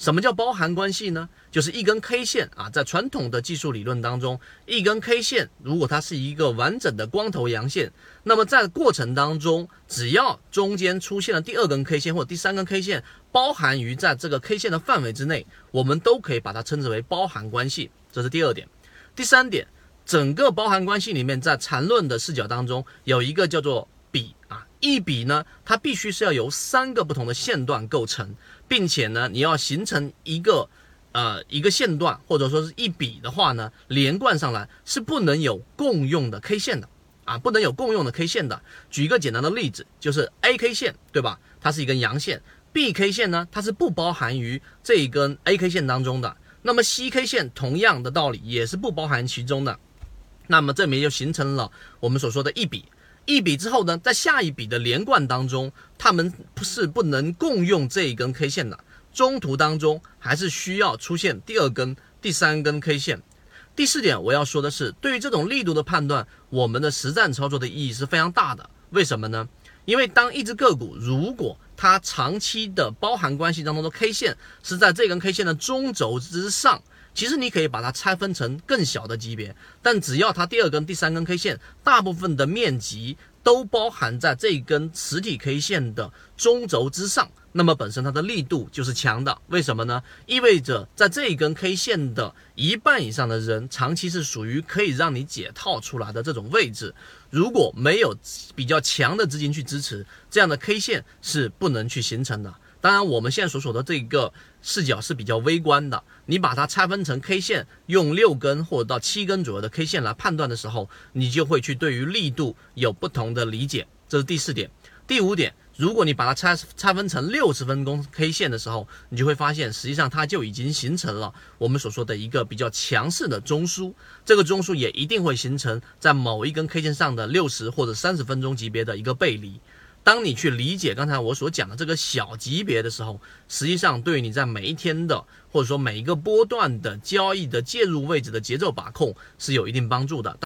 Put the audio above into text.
什么叫包含关系呢？就是一根 K 线啊，在传统的技术理论当中，一根 K 线如果它是一个完整的光头阳线，那么在过程当中，只要中间出现了第二根 K 线或者第三根 K 线，包含于在这个 K 线的范围之内，我们都可以把它称之为包含关系。这是第二点。第三点，整个包含关系里面，在缠论的视角当中，有一个叫做比啊。一笔呢，它必须是要由三个不同的线段构成，并且呢，你要形成一个呃一个线段或者说是一笔的话呢，连贯上来是不能有共用的 K 线的啊，不能有共用的 K 线的。举一个简单的例子，就是 A K 线对吧？它是一根阳线，B K 线呢，它是不包含于这一根 A K 线当中的。那么 C K 线同样的道理也是不包含其中的。那么这里面就形成了我们所说的一笔。一笔之后呢，在下一笔的连贯当中，它们不是不能共用这一根 K 线的，中途当中还是需要出现第二根、第三根 K 线。第四点我要说的是，对于这种力度的判断，我们的实战操作的意义是非常大的。为什么呢？因为当一只个股如果它长期的包含关系当中的 K 线是在这根 K 线的中轴之上。其实你可以把它拆分成更小的级别，但只要它第二根、第三根 K 线大部分的面积都包含在这根实体 K 线的中轴之上，那么本身它的力度就是强的。为什么呢？意味着在这一根 K 线的一半以上的人，长期是属于可以让你解套出来的这种位置。如果没有比较强的资金去支持，这样的 K 线是不能去形成的。当然，我们现在所说的这个视角是比较微观的。你把它拆分成 K 线，用六根或者到七根左右的 K 线来判断的时候，你就会去对于力度有不同的理解。这是第四点。第五点，如果你把它拆拆分成六十分钟 K 线的时候，你就会发现，实际上它就已经形成了我们所说的一个比较强势的中枢。这个中枢也一定会形成在某一根 K 线上的六十或者三十分钟级别的一个背离。当你去理解刚才我所讲的这个小级别的时候，实际上对你在每一天的或者说每一个波段的交易的介入位置的节奏把控是有一定帮助的。